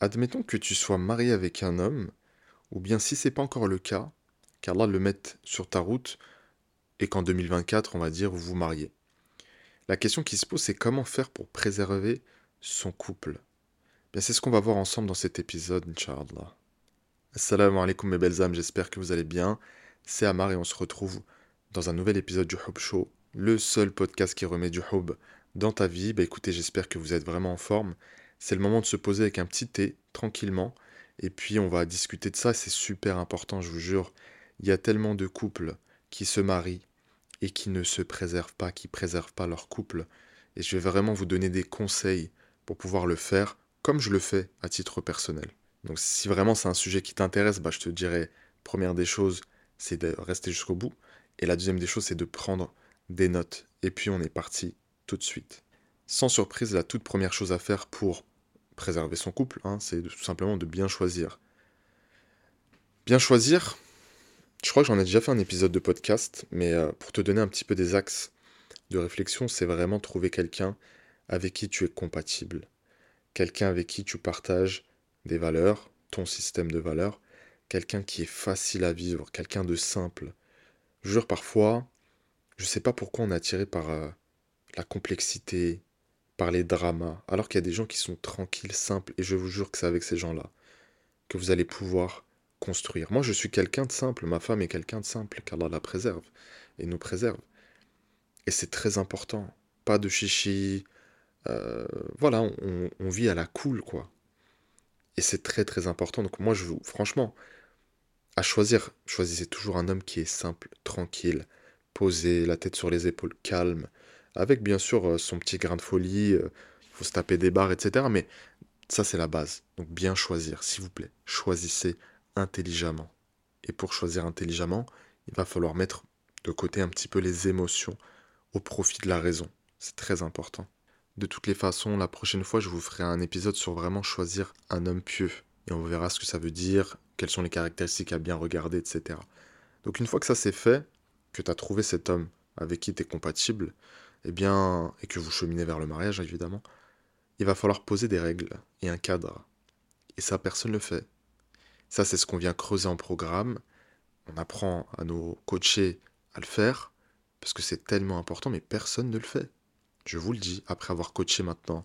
Admettons que tu sois marié avec un homme, ou bien si c'est pas encore le cas, qu'Allah le mette sur ta route et qu'en 2024, on va dire, vous vous mariez. La question qui se pose, c'est comment faire pour préserver son couple? Bien, c'est ce qu'on va voir ensemble dans cet épisode, Inch'Allah. Assalamu alaikum mes belles âmes, j'espère que vous allez bien. C'est Amar et on se retrouve dans un nouvel épisode du Hub Show, le seul podcast qui remet du Hub dans ta vie. Bah écoutez, j'espère que vous êtes vraiment en forme. C'est le moment de se poser avec un petit thé, tranquillement. Et puis on va discuter de ça, c'est super important, je vous jure. Il y a tellement de couples qui se marient et qui ne se préservent pas, qui préservent pas leur couple. Et je vais vraiment vous donner des conseils pour pouvoir le faire comme je le fais à titre personnel. Donc si vraiment c'est un sujet qui t'intéresse, bah, je te dirais, première des choses, c'est de rester jusqu'au bout. Et la deuxième des choses, c'est de prendre des notes. Et puis on est parti tout de suite. Sans surprise, la toute première chose à faire pour préserver son couple, hein, c'est tout simplement de bien choisir. Bien choisir, je crois que j'en ai déjà fait un épisode de podcast, mais euh, pour te donner un petit peu des axes de réflexion, c'est vraiment trouver quelqu'un avec qui tu es compatible. Quelqu'un avec qui tu partages des valeurs, ton système de valeurs, quelqu'un qui est facile à vivre, quelqu'un de simple. Je jure parfois, je sais pas pourquoi on est attiré par euh, la complexité, par les dramas, alors qu'il y a des gens qui sont tranquilles, simples, et je vous jure que c'est avec ces gens-là que vous allez pouvoir construire. Moi, je suis quelqu'un de simple, ma femme est quelqu'un de simple, car Allah la préserve et nous préserve. Et c'est très important. Pas de chichi. Euh, voilà, on, on, vit à la cool, quoi. Et c'est très très important. Donc moi, je vous, franchement, à choisir, choisissez toujours un homme qui est simple, tranquille, posé, la tête sur les épaules, calme, avec bien sûr euh, son petit grain de folie, euh, il faut se taper des barres, etc. Mais ça, c'est la base. Donc bien choisir, s'il vous plaît. Choisissez intelligemment. Et pour choisir intelligemment, il va falloir mettre de côté un petit peu les émotions au profit de la raison. C'est très important. De toutes les façons, la prochaine fois, je vous ferai un épisode sur vraiment choisir un homme pieux. Et on verra ce que ça veut dire, quelles sont les caractéristiques à bien regarder, etc. Donc une fois que ça c'est fait, que tu as trouvé cet homme avec qui tu es compatible, eh bien, et que vous cheminez vers le mariage, évidemment, il va falloir poser des règles et un cadre. Et ça, personne ne le fait. Ça, c'est ce qu'on vient creuser en programme. On apprend à nos coachés à le faire, parce que c'est tellement important, mais personne ne le fait. Je vous le dis, après avoir coaché maintenant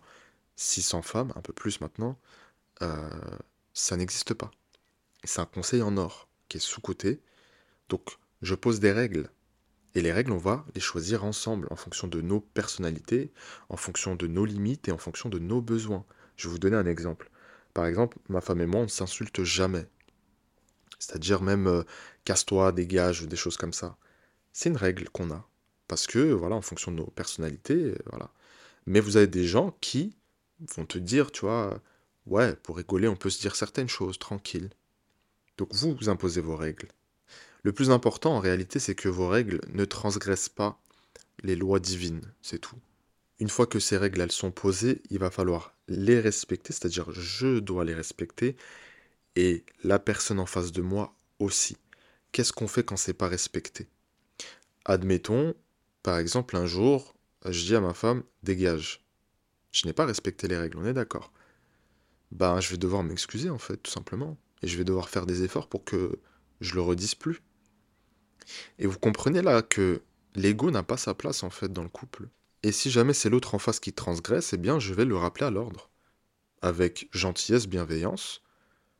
600 femmes, un peu plus maintenant, euh, ça n'existe pas. C'est un conseil en or qui est sous-côté. Donc, je pose des règles et les règles, on va les choisir ensemble, en fonction de nos personnalités, en fonction de nos limites et en fonction de nos besoins. Je vais vous donner un exemple. Par exemple, ma femme et moi, on ne s'insulte jamais. C'est-à-dire même euh, casse-toi, dégage, ou des choses comme ça. C'est une règle qu'on a. Parce que, voilà, en fonction de nos personnalités, euh, voilà. Mais vous avez des gens qui vont te dire, tu vois, ouais, pour rigoler, on peut se dire certaines choses, tranquille. Donc vous, vous imposez vos règles. Le plus important en réalité, c'est que vos règles ne transgressent pas les lois divines, c'est tout. Une fois que ces règles elles sont posées, il va falloir les respecter, c'est-à-dire je dois les respecter et la personne en face de moi aussi. Qu'est-ce qu'on fait quand c'est pas respecté? Admettons, par exemple, un jour, je dis à ma femme dégage. Je n'ai pas respecté les règles, on est d'accord. Ben, je vais devoir m'excuser en fait, tout simplement, et je vais devoir faire des efforts pour que je le redise plus. Et vous comprenez là que l'ego n'a pas sa place en fait dans le couple. Et si jamais c'est l'autre en face qui transgresse, eh bien je vais le rappeler à l'ordre. Avec gentillesse, bienveillance,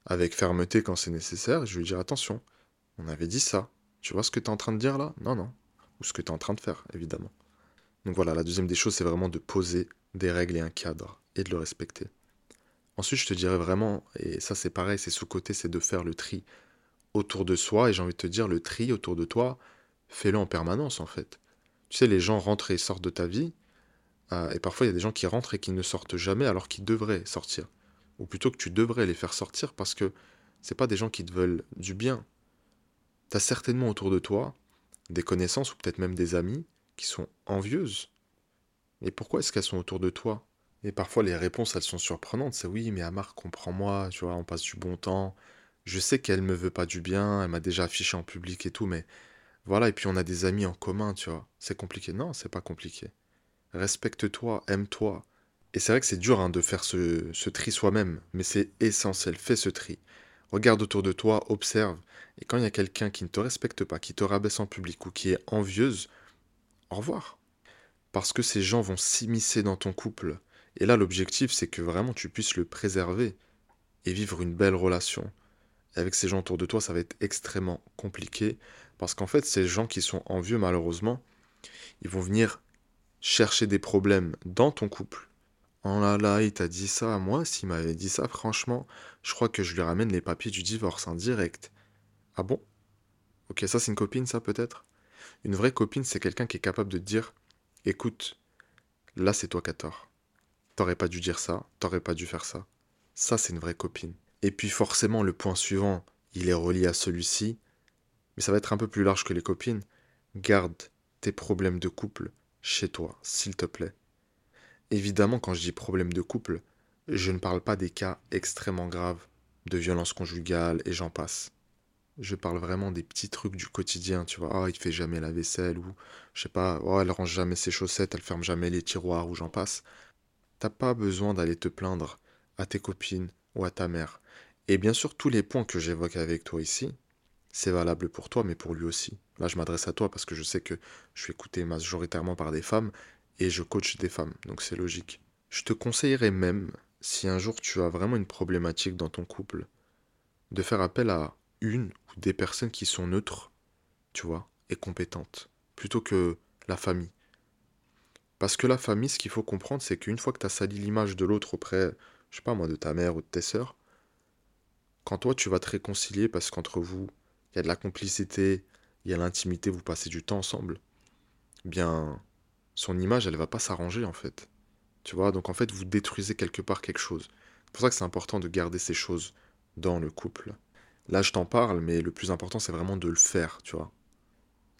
avec fermeté quand c'est nécessaire, je vais lui dire attention, on avait dit ça. Tu vois ce que tu es en train de dire là? Non, non. Ou ce que tu es en train de faire, évidemment. Donc voilà, la deuxième des choses, c'est vraiment de poser des règles et un cadre, et de le respecter. Ensuite, je te dirais vraiment, et ça c'est pareil, c'est sous-côté, c'est de faire le tri autour de soi, et j'ai envie de te dire, le tri autour de toi, fais-le en permanence en fait. Tu sais, les gens rentrent et sortent de ta vie, euh, et parfois il y a des gens qui rentrent et qui ne sortent jamais alors qu'ils devraient sortir. Ou plutôt que tu devrais les faire sortir parce que c'est pas des gens qui te veulent du bien. Tu as certainement autour de toi des connaissances ou peut-être même des amis qui sont envieuses. Mais pourquoi est-ce qu'elles sont autour de toi? Et parfois les réponses elles sont surprenantes. C'est oui, mais Amar, comprends-moi, tu vois, on passe du bon temps, je sais qu'elle me veut pas du bien, elle m'a déjà affiché en public et tout, mais voilà, et puis on a des amis en commun, tu vois. C'est compliqué. Non, c'est pas compliqué. Respecte-toi, aime-toi. Et c'est vrai que c'est dur hein, de faire ce, ce tri soi-même, mais c'est essentiel. Fais ce tri. Regarde autour de toi, observe. Et quand il y a quelqu'un qui ne te respecte pas, qui te rabaisse en public ou qui est envieuse, au revoir. Parce que ces gens vont s'immiscer dans ton couple. Et là, l'objectif, c'est que vraiment tu puisses le préserver et vivre une belle relation. Avec ces gens autour de toi, ça va être extrêmement compliqué. Parce qu'en fait, ces gens qui sont envieux, malheureusement, ils vont venir chercher des problèmes dans ton couple. Oh là là, il t'a dit ça à moi, s'il m'avait dit ça, franchement, je crois que je lui ramène les papiers du divorce, en direct. Ah bon? Ok, ça c'est une copine, ça peut-être? Une vraie copine, c'est quelqu'un qui est capable de dire Écoute, là c'est toi qui as tort. T'aurais pas dû dire ça, t'aurais pas dû faire ça. Ça c'est une vraie copine. Et puis forcément, le point suivant, il est relié à celui-ci, mais ça va être un peu plus large que les copines. Garde tes problèmes de couple chez toi, s'il te plaît. Évidemment, quand je dis problème de couple, je ne parle pas des cas extrêmement graves de violence conjugale et j'en passe. Je parle vraiment des petits trucs du quotidien, tu vois. Ah, il fait jamais la vaisselle ou je sais pas, oh, elle range jamais ses chaussettes, elle ferme jamais les tiroirs ou j'en passe. T'as pas besoin d'aller te plaindre à tes copines ou à ta mère. Et bien sûr, tous les points que j'évoque avec toi ici, c'est valable pour toi, mais pour lui aussi. Là, je m'adresse à toi parce que je sais que je suis écouté majoritairement par des femmes et je coach des femmes, donc c'est logique. Je te conseillerais même, si un jour tu as vraiment une problématique dans ton couple, de faire appel à une ou des personnes qui sont neutres, tu vois, et compétentes, plutôt que la famille. Parce que la famille, ce qu'il faut comprendre, c'est qu'une fois que tu as sali l'image de l'autre auprès, je sais pas moi, de ta mère ou de tes sœurs, quand toi tu vas te réconcilier parce qu'entre vous, il y a de la complicité, il y a l'intimité, vous passez du temps ensemble, eh bien, son image, elle va pas s'arranger en fait. Tu vois, donc en fait, vous détruisez quelque part quelque chose. C'est pour ça que c'est important de garder ces choses dans le couple. Là, je t'en parle, mais le plus important, c'est vraiment de le faire, tu vois.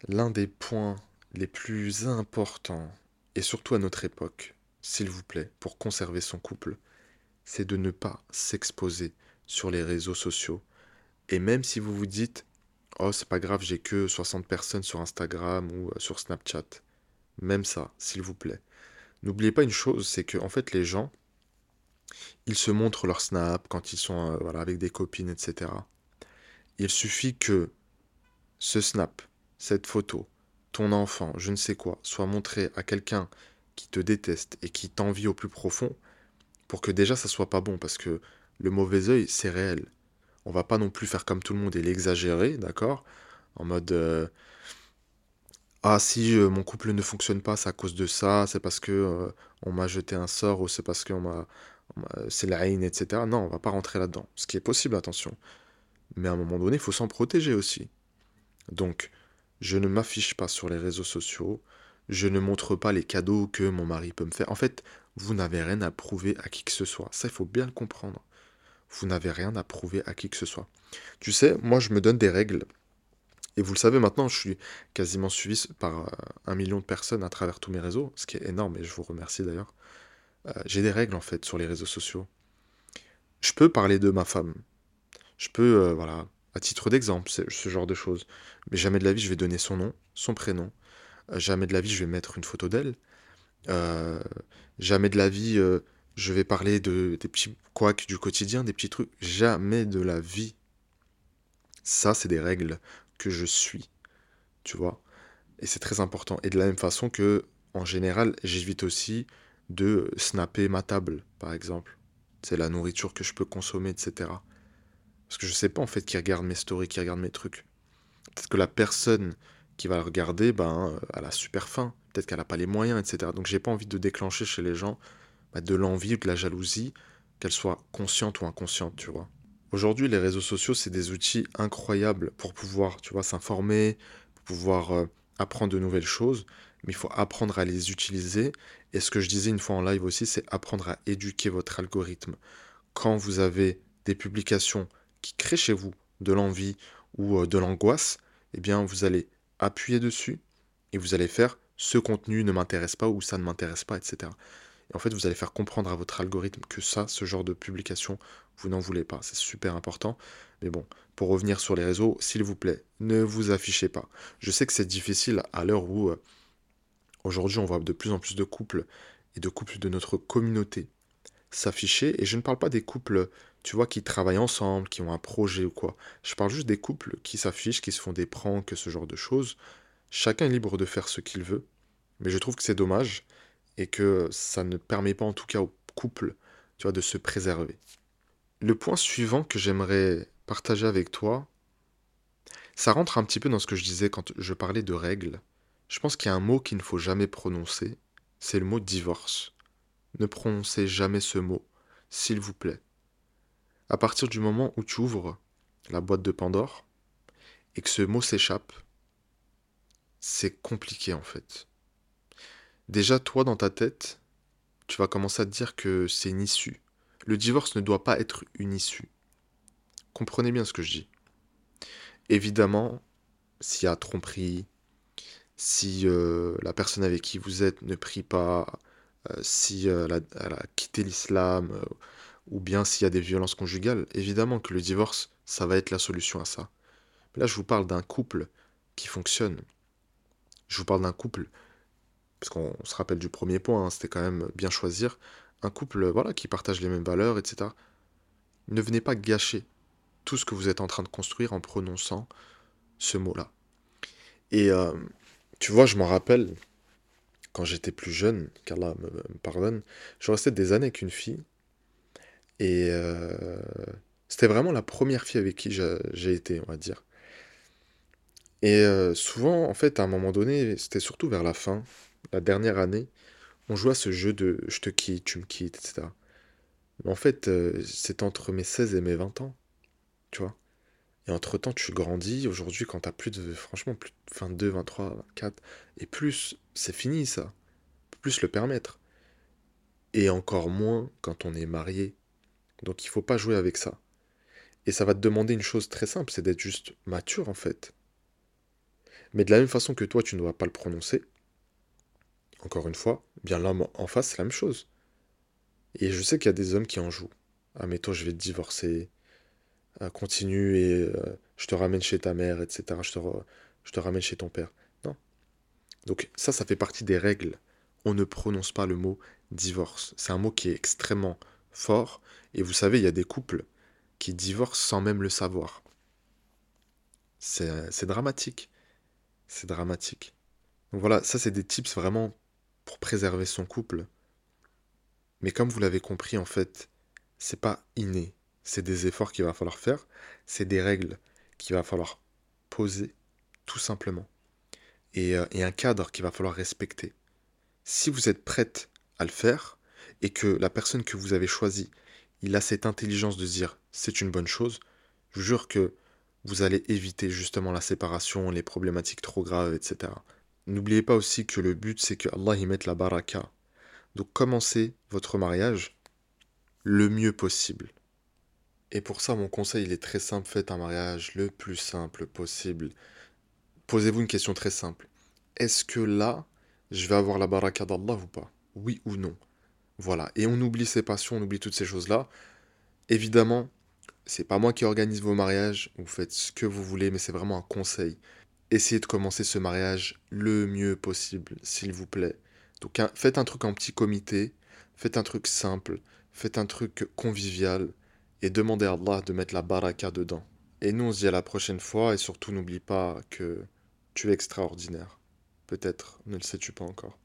L'un des points les plus importants, et surtout à notre époque, s'il vous plaît, pour conserver son couple, c'est de ne pas s'exposer sur les réseaux sociaux. Et même si vous vous dites, oh, c'est pas grave, j'ai que 60 personnes sur Instagram ou euh, sur Snapchat, même ça, s'il vous plaît. N'oubliez pas une chose, c'est que en fait les gens, ils se montrent leur snap quand ils sont euh, avec des copines, etc. Il suffit que ce snap, cette photo, ton enfant, je ne sais quoi, soit montré à quelqu'un qui te déteste et qui t'envie au plus profond, pour que déjà ça soit pas bon, parce que le mauvais œil, c'est réel. On va pas non plus faire comme tout le monde et l'exagérer, d'accord? En mode, euh, ah si euh, mon couple ne fonctionne pas, c'est à cause de ça, c'est parce que euh, on m'a jeté un sort ou c'est parce m'a, c'est la haine, etc. Non, on va pas rentrer là-dedans. Ce qui est possible, attention. Mais à un moment donné, il faut s'en protéger aussi. Donc, je ne m'affiche pas sur les réseaux sociaux, je ne montre pas les cadeaux que mon mari peut me faire. En fait, vous n'avez rien à prouver à qui que ce soit. Ça, il faut bien le comprendre. Vous n'avez rien à prouver à qui que ce soit. Tu sais, moi, je me donne des règles et vous le savez maintenant, je suis quasiment suivi par euh, un million de personnes à travers tous mes réseaux, ce qui est énorme et je vous remercie d'ailleurs. Euh, j'ai des règles en fait sur les réseaux sociaux. Je peux parler de ma femme. Je peux, euh, voilà, à titre d'exemple, ce genre de choses. Mais jamais de la vie je vais donner son nom, son prénom. Jamais de la vie je vais mettre une photo d'elle. jamais de la vie je vais parler de, des petits couacs du quotidien, des petits trucs. Jamais de la vie. Ça, c'est des règles que je suis. Tu vois? Et c'est très important. Et de la même façon que, en général, j'évite aussi de snapper ma table, par exemple. C'est la nourriture que je peux consommer, etc. Parce que je sais pas en fait qui regarde mes stories, qui regarde mes trucs. Peut-être que la personne qui va le regarder, ben, elle a super faim. Peut-être qu'elle n'a pas les moyens, etc. Donc j'ai pas envie de déclencher chez les gens bah, de l'envie ou de la jalousie, qu'elle soit consciente ou inconsciente, tu vois. Aujourd'hui, les réseaux sociaux, c'est des outils incroyables pour pouvoir, tu vois, s'informer, pour pouvoir euh, apprendre de nouvelles choses, mais il faut apprendre à les utiliser. Et ce que je disais une fois en live aussi, c'est apprendre à éduquer votre algorithme. Quand vous avez des publications qui créent chez vous de l'envie ou euh, de l'angoisse, eh bien, vous allez appuyer dessus et vous allez faire ce contenu ne m'intéresse pas ou ça ne m'intéresse pas, etc. Et en fait, vous allez faire comprendre à votre algorithme que ça, ce genre de publication, vous n'en voulez pas. C'est super important. Mais bon, pour revenir sur les réseaux, s'il vous plaît, ne vous affichez pas. Je sais que c'est difficile à l'heure où euh, aujourd'hui on voit de plus en plus de couples et de couples de notre communauté s'afficher. Et je ne parle pas des couples, tu vois, qui travaillent ensemble, qui ont un projet ou quoi. Je parle juste des couples qui s'affichent, qui se font des pranks, ce genre de choses. Chacun est libre de faire ce qu'il veut. Mais je trouve que c'est dommage et que ça ne permet pas en tout cas au couple, tu vois, de se préserver. Le point suivant que j'aimerais partager avec toi, ça rentre un petit peu dans ce que je disais quand je parlais de règles. Je pense qu'il y a un mot qu'il ne faut jamais prononcer, c'est le mot divorce. Ne prononcez jamais ce mot, s'il vous plaît. À partir du moment où tu ouvres la boîte de Pandore et que ce mot s'échappe, c'est compliqué en fait. Déjà, toi, dans ta tête, tu vas commencer à te dire que c'est une issue. Le divorce ne doit pas être une issue. Comprenez bien ce que je dis. Évidemment, s'il y a tromperie, si euh, la personne avec qui vous êtes ne prie pas, euh, si euh, elle a, quitté l'islam, ou bien s'il y a des violences conjugales, évidemment que le divorce, ça va être la solution à ça. là, je vous parle d'un couple qui fonctionne. Je vous parle d'un couple, parce qu'on se rappelle du premier point, hein, c'était quand même bien choisir, un couple voilà, qui partage les mêmes valeurs, etc. Ne venez pas gâcher tout ce que vous êtes en train de construire en prononçant ce mot-là. Et euh, tu vois, je m'en rappelle, quand j'étais plus jeune, qu'Allah me, pardonne, je restais des années avec une fille. Et euh, c'était vraiment la première fille avec qui j'ai été, on va dire. Et euh, souvent, en fait, à un moment donné, c'était surtout vers la fin, la dernière année, on jouait à ce jeu de je te quitte, tu me quittes, etc. Mais en fait, c'est entre mes 16 et mes 20 ans tu vois. Et entre-temps, tu grandis. Aujourd'hui, quand t'as plus de, franchement, plus de 22, 23, 24, et plus, c'est fini ça. Plus le permettre. Et encore moins quand on est marié. Donc il faut pas jouer avec ça. Et ça va te demander une chose très simple, c'est d'être juste mature en fait. Mais de la même façon que toi, tu ne dois pas le prononcer, encore une fois, bien l'homme en face, c'est la même chose. Et je sais qu'il y a des hommes qui en jouent. Ah mais toi, je vais te divorcer, continue et euh, je te ramène chez ta mère, etc. Je te, je te ramène chez ton père. Non. Donc ça, ça fait partie des règles. On ne prononce pas le mot divorce. C'est un mot qui est extrêmement fort. Et vous savez, il y a des couples qui divorcent sans même le savoir. C'est dramatique. C'est dramatique. Donc voilà, ça c'est des tips vraiment pour préserver son couple. Mais comme vous l'avez compris, en fait, c'est pas inné c'est des efforts qu'il va falloir faire, c'est des règles qu'il va falloir poser, tout simplement. Euh, et, un cadre qu'il va falloir respecter. Si vous êtes prête à le faire, et que la personne que vous avez choisie, il a cette intelligence de dire c'est une bonne chose, je vous jure que vous allez éviter justement la séparation, les problématiques trop graves, etc. N'oubliez pas aussi que le but c'est que Allah y mette la baraka. Donc commencez votre mariage le mieux possible. Et pour ça, mon conseil, il est très simple. Faites un mariage le plus simple possible. Posez-vous une question très simple. Est-ce que là, je vais avoir la baraka d'Allah ou pas? Oui ou non? Voilà. Et on oublie ses passions, on oublie toutes ces choses-là. Évidemment, c'est pas moi qui organise vos mariages. Vous faites ce que vous voulez, mais c'est vraiment un conseil. Essayez de commencer ce mariage le mieux possible, s'il vous plaît. Donc, faites un truc en petit comité. Faites un truc simple. Faites un truc convivial et demandez à Allah de mettre la baraka dedans. Et nous, on se dit à la prochaine fois, et surtout n'oublie pas que tu es extraordinaire. Peut-être ne le sais-tu pas encore.